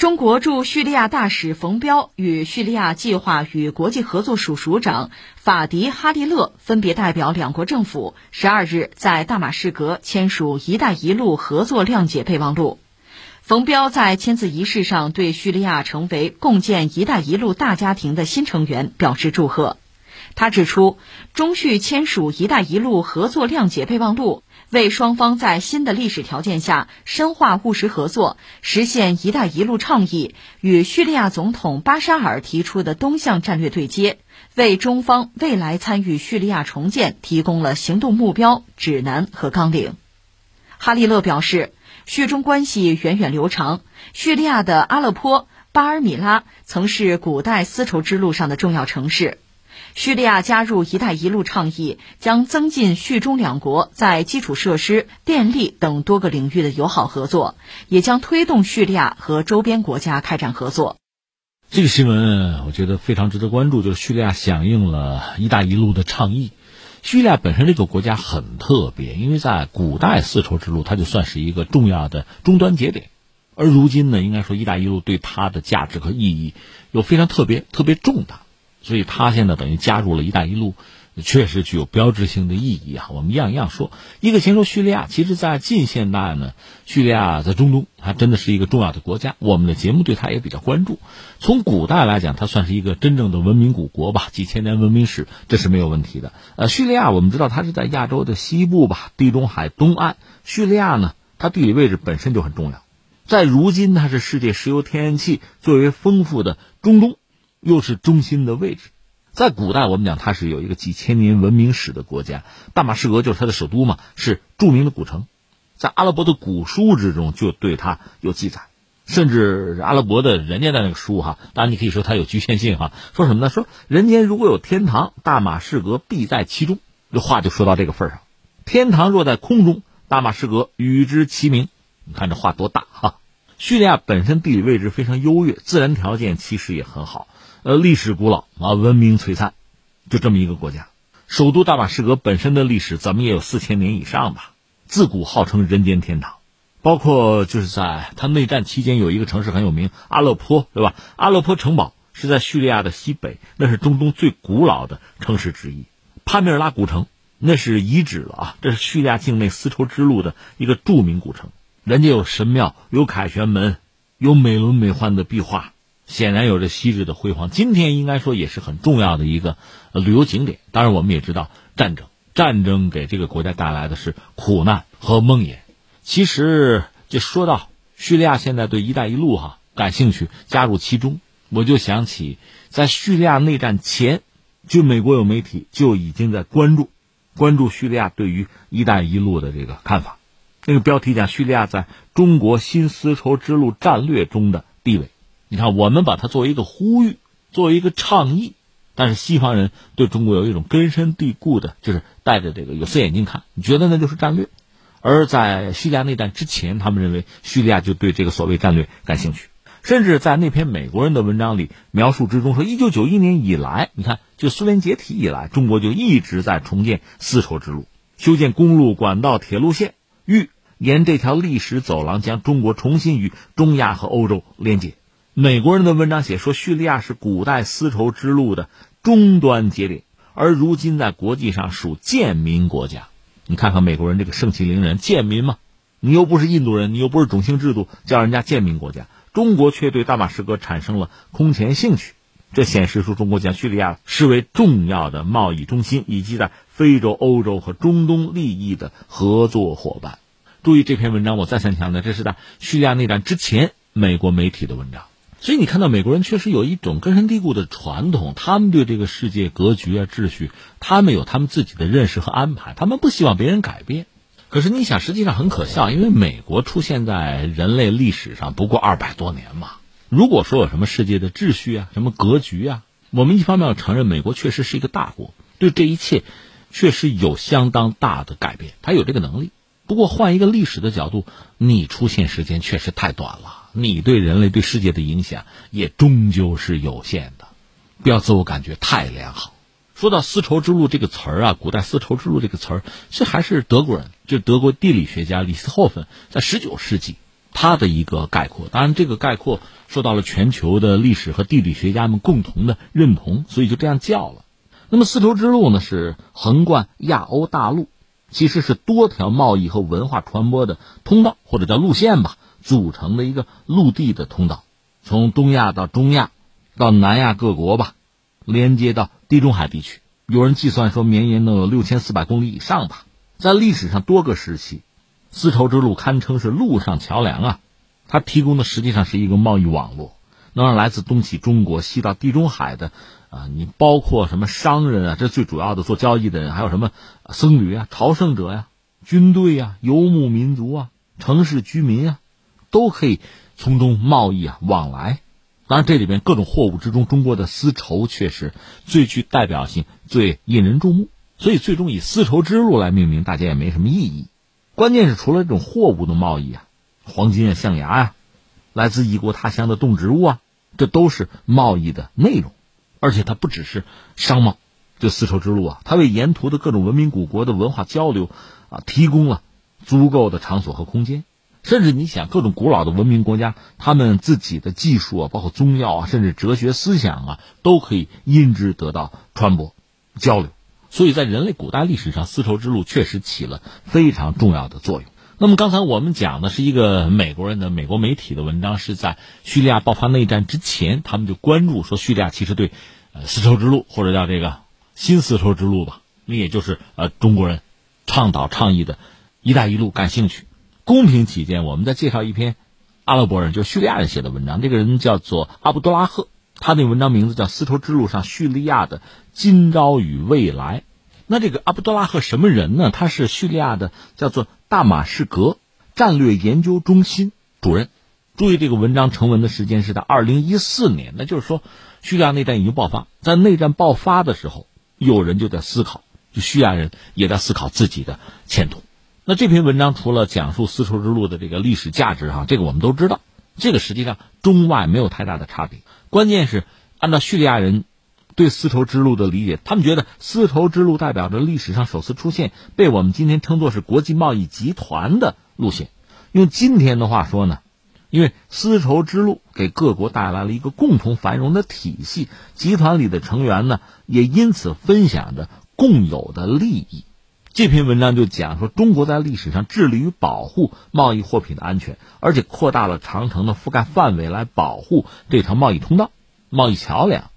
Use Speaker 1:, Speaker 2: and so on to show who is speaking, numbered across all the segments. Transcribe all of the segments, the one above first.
Speaker 1: 中国驻叙利亚大使冯彪与叙利亚计划与国际合作署署长法迪哈利勒分别代表两国政府，十二日在大马士革签署“一带一路”合作谅解备忘录。冯彪在签字仪式上对叙利亚成为共建“一带一路”大家庭的新成员表示祝贺。他指出，中叙签署“一带一路”合作谅解备忘录。为双方在新的历史条件下深化务实合作，实现“一带一路”倡议与叙利亚总统巴沙尔提出的东向战略对接，为中方未来参与叙利亚重建提供了行动目标、指南和纲领。哈利勒表示，叙中关系源远流长，叙利亚的阿勒颇、巴尔米拉曾是古代丝绸之路上的重要城市。叙利亚加入“一带一路”倡议，将增进叙中两国在基础设施、电力等多个领域的友好合作，也将推动叙利亚和周边国家开展合作。
Speaker 2: 这个新闻我觉得非常值得关注，就是叙利亚响应了“一带一路”的倡议。叙利亚本身这个国家很特别，因为在古代丝绸之路，它就算是一个重要的终端节点，而如今呢，应该说“一带一路”对它的价值和意义又非常特别、特别重大。所以，他现在等于加入了一带一路，确实具有标志性的意义啊。我们一样一样说，一个先说叙利亚。其实，在近现代呢，叙利亚在中东还真的是一个重要的国家。我们的节目对它也比较关注。从古代来讲，它算是一个真正的文明古国吧，几千年文明史，这是没有问题的。呃，叙利亚我们知道它是在亚洲的西部吧，地中海东岸。叙利亚呢，它地理位置本身就很重要，在如今它是世界石油天然气最为丰富的中东。又是中心的位置，在古代我们讲它是有一个几千年文明史的国家，大马士革就是它的首都嘛，是著名的古城，在阿拉伯的古书之中就对它有记载，甚至阿拉伯的人家的那个书哈，当然你可以说它有局限性哈，说什么呢？说人间如果有天堂，大马士革必在其中，这话就说到这个份上，天堂若在空中，大马士革与之齐名，你看这话多大哈！叙利亚本身地理位置非常优越，自然条件其实也很好。呃，历史古老啊，文明璀璨，就这么一个国家。首都大马士革本身的历史怎么也有四千年以上吧？自古号称人间天堂，包括就是在它内战期间有一个城市很有名，阿勒颇，对吧？阿勒颇城堡是在叙利亚的西北，那是中东最古老的城市之一。帕米尔拉古城那是遗址了啊，这是叙利亚境内丝绸之路的一个著名古城，人家有神庙，有凯旋门，有美轮美奂的壁画。显然有着昔日的辉煌，今天应该说也是很重要的一个旅游景点。当然，我们也知道战争，战争给这个国家带来的是苦难和梦魇。其实，就说到叙利亚现在对“一带一路”哈感兴趣，加入其中，我就想起在叙利亚内战前，就美国有媒体就已经在关注关注叙利亚对于“一带一路”的这个看法。那个标题讲叙利亚在中国新丝绸之路战略中的地位。你看，我们把它作为一个呼吁，作为一个倡议，但是西方人对中国有一种根深蒂固的，就是戴着这个有色眼镜看，你觉得那就是战略。而在叙利亚内战之前，他们认为叙利亚就对这个所谓战略感兴趣，甚至在那篇美国人的文章里描述之中说，一九九一年以来，你看，就苏联解体以来，中国就一直在重建丝绸之路，修建公路、管道、铁路线，欲沿这条历史走廊将中国重新与中亚和欧洲连接。美国人的文章写说，叙利亚是古代丝绸之路的终端节点，而如今在国际上属贱民国家。你看看美国人这个盛气凌人，贱民吗？你又不是印度人，你又不是种姓制度，叫人家贱民国家。中国却对大马士革产生了空前兴趣，这显示出中国将叙利亚视为重要的贸易中心，以及在非洲、欧洲和中东利益的合作伙伴。注意这篇文章，我再三强调，这是在叙利亚内战之前美国媒体的文章。所以你看到美国人确实有一种根深蒂固的传统，他们对这个世界格局啊、秩序，他们有他们自己的认识和安排，他们不希望别人改变。可是你想，实际上很可笑，因为美国出现在人类历史上不过二百多年嘛。如果说有什么世界的秩序啊、什么格局啊，我们一方面要承认美国确实是一个大国，对这一切确实有相当大的改变，他有这个能力。不过换一个历史的角度，你出现时间确实太短了。你对人类、对世界的影响也终究是有限的，不要自我感觉太良好。说到丝绸之路这个词儿啊，古代丝绸之路这个词儿，这还是德国人，就德国地理学家李斯霍芬在十九世纪他的一个概括。当然，这个概括受到了全球的历史和地理学家们共同的认同，所以就这样叫了。那么，丝绸之路呢，是横贯亚欧大陆，其实是多条贸易和文化传播的通道，或者叫路线吧，组成的一个陆地的通道，从东亚到中亚，到南亚各国吧，连接到地中海地区。有人计算说，绵延能有六千四百公里以上吧。在历史上多个时期，丝绸之路堪称是陆上桥梁啊！它提供的实际上是一个贸易网络，能让来自东起中国、西到地中海的啊，你包括什么商人啊，这最主要的做交易的人，还有什么僧侣啊、朝圣者呀、军队呀、游牧民族啊、城市居民啊，都可以从中贸易啊往来。当然，这里边各种货物之中，中国的丝绸却是最具代表性、最引人注目。所以，最终以丝绸之路来命名，大家也没什么意义。关键是，除了这种货物的贸易啊，黄金啊、象牙啊，来自异国他乡的动植物啊，这都是贸易的内容。而且，它不只是商贸，这丝绸之路啊，它为沿途的各种文明古国的文化交流啊，提供了足够的场所和空间。甚至你想，各种古老的文明国家，他们自己的技术啊，包括宗教啊，甚至哲学思想啊，都可以因之得到传播、交流。所以在人类古代历史上，丝绸之路确实起了非常重要的作用。那么刚才我们讲的是一个美国人的美国媒体的文章，是在叙利亚爆发内战之前，他们就关注说叙利亚其实对，呃，丝绸之路或者叫这个新丝绸之路吧，那也就是呃中国人倡导倡议的“一带一路”感兴趣。公平起见，我们再介绍一篇阿拉伯人，就叙利亚人写的文章。这个人叫做阿卜杜拉赫。他那文章名字叫《丝绸之路上叙利亚的今朝与未来》。那这个阿卜多拉赫什么人呢？他是叙利亚的叫做大马士革战略研究中心主任。注意，这个文章成文的时间是在二零一四年，那就是说叙利亚内战已经爆发。在内战爆发的时候，有人就在思考，就叙利亚人也在思考自己的前途。那这篇文章除了讲述丝绸之路的这个历史价值，哈，这个我们都知道，这个实际上中外没有太大的差别。关键是，按照叙利亚人对丝绸之路的理解，他们觉得丝绸之路代表着历史上首次出现被我们今天称作是国际贸易集团的路线。用今天的话说呢，因为丝绸之路给各国带来了一个共同繁荣的体系，集团里的成员呢也因此分享着共有的利益。这篇文章就讲说，中国在历史上致力于保护贸易货品的安全。而且扩大了长城的覆盖范围来保护这条贸易通道、贸易桥梁，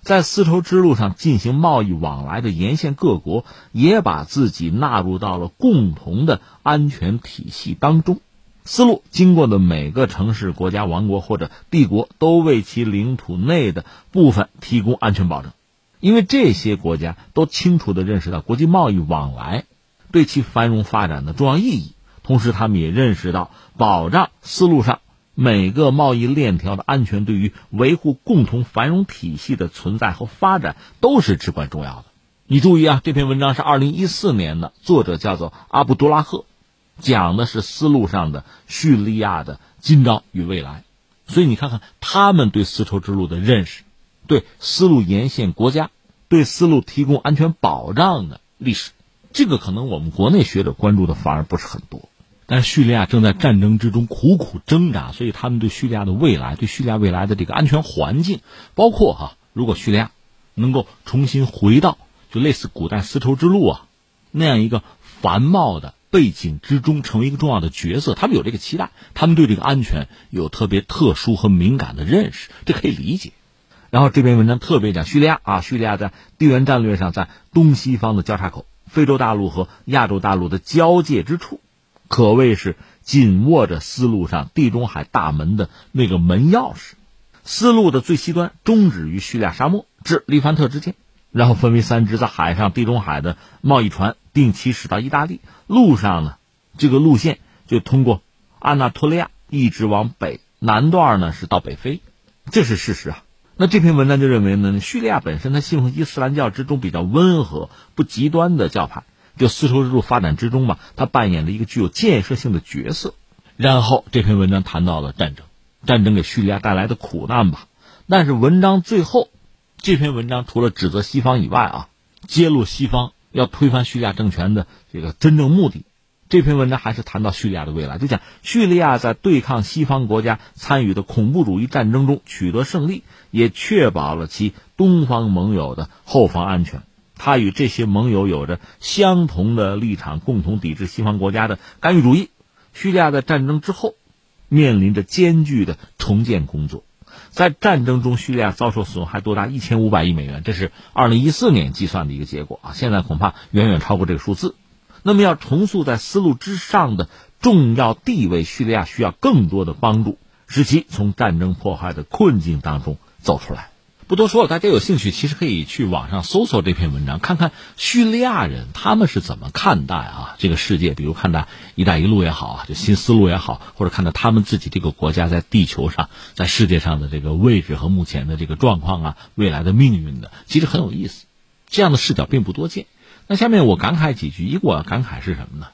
Speaker 2: 在丝绸之路上进行贸易往来的沿线各国也把自己纳入到了共同的安全体系当中。丝路经过的每个城市、国家、王国或者帝国都为其领土内的部分提供安全保证，因为这些国家都清楚地认识到国际贸易往来对其繁荣发展的重要意义。同时，他们也认识到，保障丝路上每个贸易链条的安全，对于维护共同繁荣体系的存在和发展都是至关重要的。你注意啊，这篇文章是二零一四年的，作者叫做阿卜杜拉赫，讲的是丝路上的叙利亚的今朝与未来。所以你看看他们对丝绸之路的认识，对丝路沿线国家对丝路提供安全保障的历史，这个可能我们国内学者关注的反而不是很多。但是叙利亚正在战争之中苦苦挣扎，所以他们对叙利亚的未来，对叙利亚未来的这个安全环境，包括哈，如果叙利亚能够重新回到就类似古代丝绸之路啊那样一个繁茂的背景之中，成为一个重要的角色，他们有这个期待，他们对这个安全有特别特殊和敏感的认识，这可以理解。然后这篇文章特别讲叙利亚啊，叙利亚在地缘战略上在东西方的交叉口，非洲大陆和亚洲大陆的交界之处。可谓是紧握着丝路上地中海大门的那个门钥匙，丝路的最西端终止于叙利亚沙漠至利凡特之间，然后分为三支在海上地中海的贸易船定期驶到意大利。路上呢，这个路线就通过安纳托利亚一直往北，南段呢是到北非，这是事实啊。那这篇文章就认为呢，叙利亚本身它信奉伊斯兰教之中比较温和不极端的教派。就丝绸之路发展之中嘛，它扮演了一个具有建设性的角色。然后这篇文章谈到了战争，战争给叙利亚带来的苦难吧。但是文章最后，这篇文章除了指责西方以外啊，揭露西方要推翻叙利亚政权的这个真正目的，这篇文章还是谈到叙利亚的未来，就讲叙利亚在对抗西方国家参与的恐怖主义战争中取得胜利，也确保了其东方盟友的后方安全。他与这些盟友有着相同的立场，共同抵制西方国家的干预主义。叙利亚在战争之后，面临着艰巨的重建工作。在战争中，叙利亚遭受损害多达一千五百亿美元，这是二零一四年计算的一个结果啊！现在恐怕远远超过这个数字。那么，要重塑在丝路之上的重要地位，叙利亚需要更多的帮助，使其从战争破坏的困境当中走出来。不多说了，大家有兴趣其实可以去网上搜索这篇文章，看看叙利亚人他们是怎么看待啊这个世界，比如看待“一带一路”也好啊，就新思路也好，或者看到他们自己这个国家在地球上、在世界上的这个位置和目前的这个状况啊，未来的命运的，其实很有意思。这样的视角并不多见。那下面我感慨几句，一个我感慨是什么呢？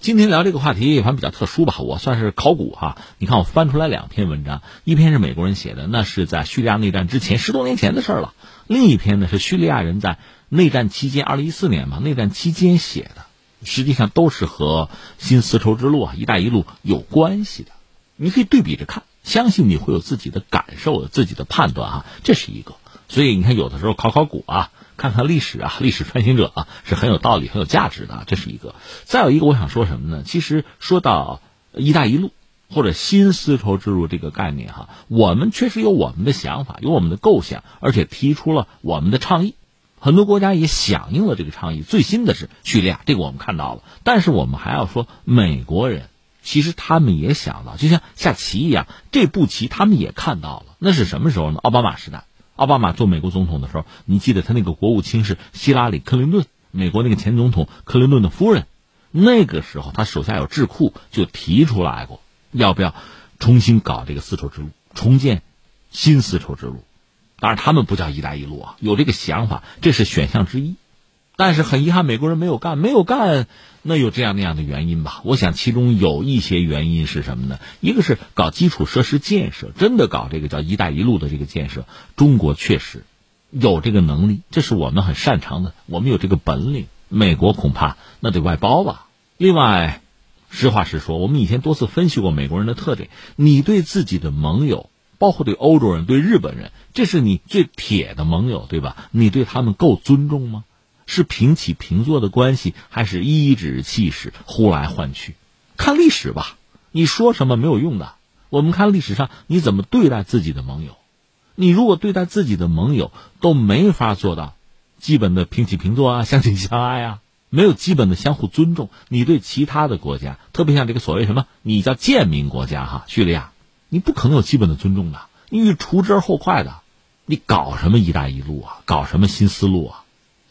Speaker 2: 今天聊这个话题，反正比较特殊吧，我算是考古哈。你看，我翻出来两篇文章，一篇是美国人写的，那是在叙利亚内战之前十多年前的事儿了；另一篇呢是叙利亚人在内战期间，二零一四年嘛，内战期间写的，实际上都是和新丝绸之路啊、一带一路有关系的。你可以对比着看，相信你会有自己的感受、有自己的判断啊，这是一个。所以你看，有的时候考考古啊。看看历史啊，历史穿行者啊，是很有道理、很有价值的。这是一个。再有一个，我想说什么呢？其实说到“一带一路”或者“新丝绸之路”这个概念哈，我们确实有我们的想法，有我们的构想，而且提出了我们的倡议。很多国家也响应了这个倡议。最新的是叙利亚，这个我们看到了。但是我们还要说，美国人其实他们也想到，就像下棋一样，这步棋他们也看到了。那是什么时候呢？奥巴马时代。奥巴马做美国总统的时候，你记得他那个国务卿是希拉里·克林顿，美国那个前总统克林顿的夫人。那个时候他手下有智库，就提出来过，要不要重新搞这个丝绸之路，重建新丝绸之路。当然，他们不叫“一带一路”啊，有这个想法，这是选项之一。但是很遗憾，美国人没有干，没有干。那有这样那样的原因吧？我想其中有一些原因是什么呢？一个是搞基础设施建设，真的搞这个叫“一带一路”的这个建设，中国确实有这个能力，这是我们很擅长的，我们有这个本领。美国恐怕那得外包吧。另外，实话实说，我们以前多次分析过美国人的特点：你对自己的盟友，包括对欧洲人、对日本人，这是你最铁的盟友，对吧？你对他们够尊重吗？是平起平坐的关系，还是颐指气使、呼来唤去？看历史吧，你说什么没有用的。我们看历史上你怎么对待自己的盟友，你如果对待自己的盟友都没法做到基本的平起平坐啊、相亲相爱啊，没有基本的相互尊重，你对其他的国家，特别像这个所谓什么，你叫贱民国家哈，叙利亚，你不可能有基本的尊重的，你除之而后快的，你搞什么“一带一路”啊，搞什么新思路啊？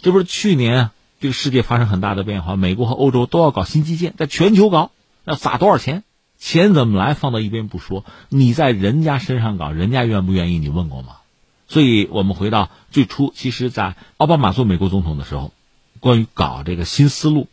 Speaker 2: 这不是去年这个世界发生很大的变化，美国和欧洲都要搞新基建，在全球搞，要撒多少钱？钱怎么来放到一边不说，你在人家身上搞，人家愿不愿意？你问过吗？所以我们回到最初，其实，在奥巴马做美国总统的时候，关于搞这个新思路，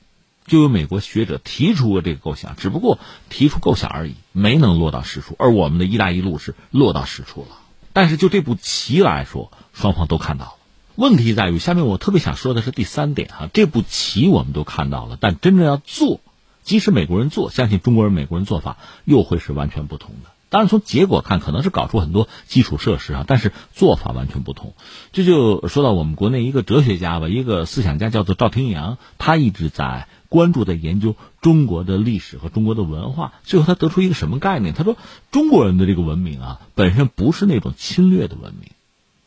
Speaker 2: 就有美国学者提出过这个构想，只不过提出构想而已，没能落到实处。而我们的一带一路是落到实处了。但是就这步棋来说，双方都看到了。问题在于，下面我特别想说的是第三点哈，这步棋我们都看到了，但真正要做，即使美国人做，相信中国人、美国人做法又会是完全不同的。当然，从结果看，可能是搞出很多基础设施啊，但是做法完全不同。这就说到我们国内一个哲学家吧，一个思想家叫做赵廷阳，他一直在关注、在研究中国的历史和中国的文化。最后，他得出一个什么概念？他说，中国人的这个文明啊，本身不是那种侵略的文明。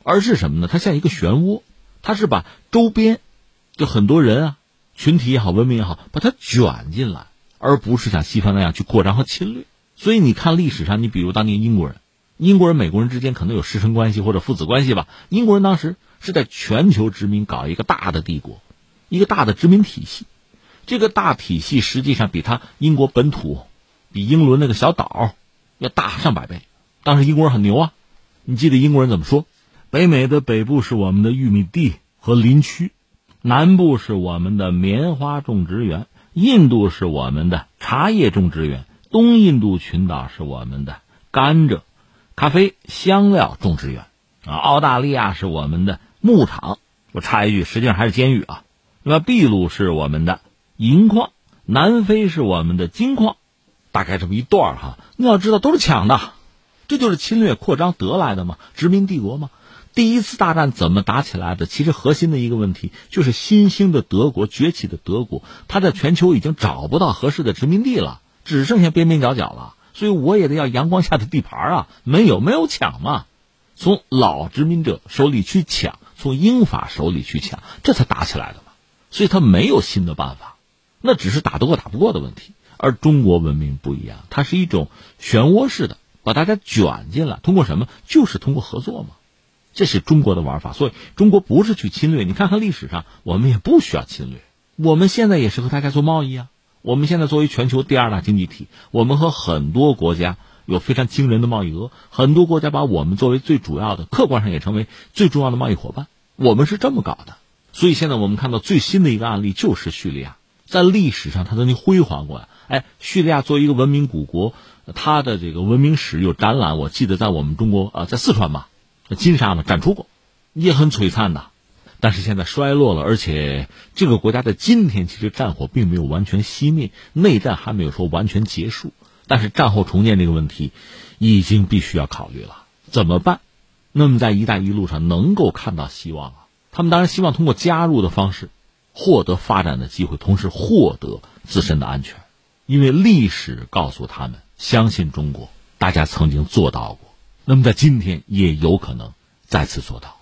Speaker 2: 而是什么呢？它像一个漩涡，它是把周边就很多人啊、群体也好、文明也好，把它卷进来，而不是像西方那样去扩张和侵略。所以你看历史上，你比如当年英国人、英国人、美国人之间可能有师生关系或者父子关系吧。英国人当时是在全球殖民，搞一个大的帝国，一个大的殖民体系。这个大体系实际上比他英国本土、比英伦那个小岛要大上百倍。当时英国人很牛啊，你记得英国人怎么说？北美的北部是我们的玉米地和林区，南部是我们的棉花种植园，印度是我们的茶叶种植园，东印度群岛是我们的甘蔗、咖啡、香料种植园，啊，澳大利亚是我们的牧场。我插一句，实际上还是监狱啊。那么秘鲁是我们的银矿，南非是我们的金矿，大概这么一段哈。你要知道，都是抢的，这就是侵略扩张得来的嘛，殖民帝国嘛。第一次大战怎么打起来的？其实核心的一个问题就是新兴的德国崛起的德国，它在全球已经找不到合适的殖民地了，只剩下边边角角了。所以我也得要阳光下的地盘啊！没有没有抢嘛，从老殖民者手里去抢，从英法手里去抢，这才打起来的嘛。所以他没有新的办法，那只是打得过打不过的问题。而中国文明不一样，它是一种漩涡式的，把大家卷进来，通过什么？就是通过合作嘛。这是中国的玩法，所以中国不是去侵略。你看看历史上，我们也不需要侵略。我们现在也是和大家做贸易啊。我们现在作为全球第二大经济体，我们和很多国家有非常惊人的贸易额，很多国家把我们作为最主要的，客观上也成为最重要的贸易伙伴。我们是这么搞的。所以现在我们看到最新的一个案例就是叙利亚，在历史上它曾经辉煌过呀。哎，叙利亚作为一个文明古国，它的这个文明史有展览，我记得在我们中国啊，在四川吧。金沙嘛展出过，也很璀璨的，但是现在衰落了，而且这个国家的今天其实战火并没有完全熄灭，内战还没有说完全结束，但是战后重建这个问题已经必须要考虑了，怎么办？那么在“一带一路”上能够看到希望啊，他们当然希望通过加入的方式获得发展的机会，同时获得自身的安全，因为历史告诉他们，相信中国，大家曾经做到过。那么，在今天也有可能再次做到。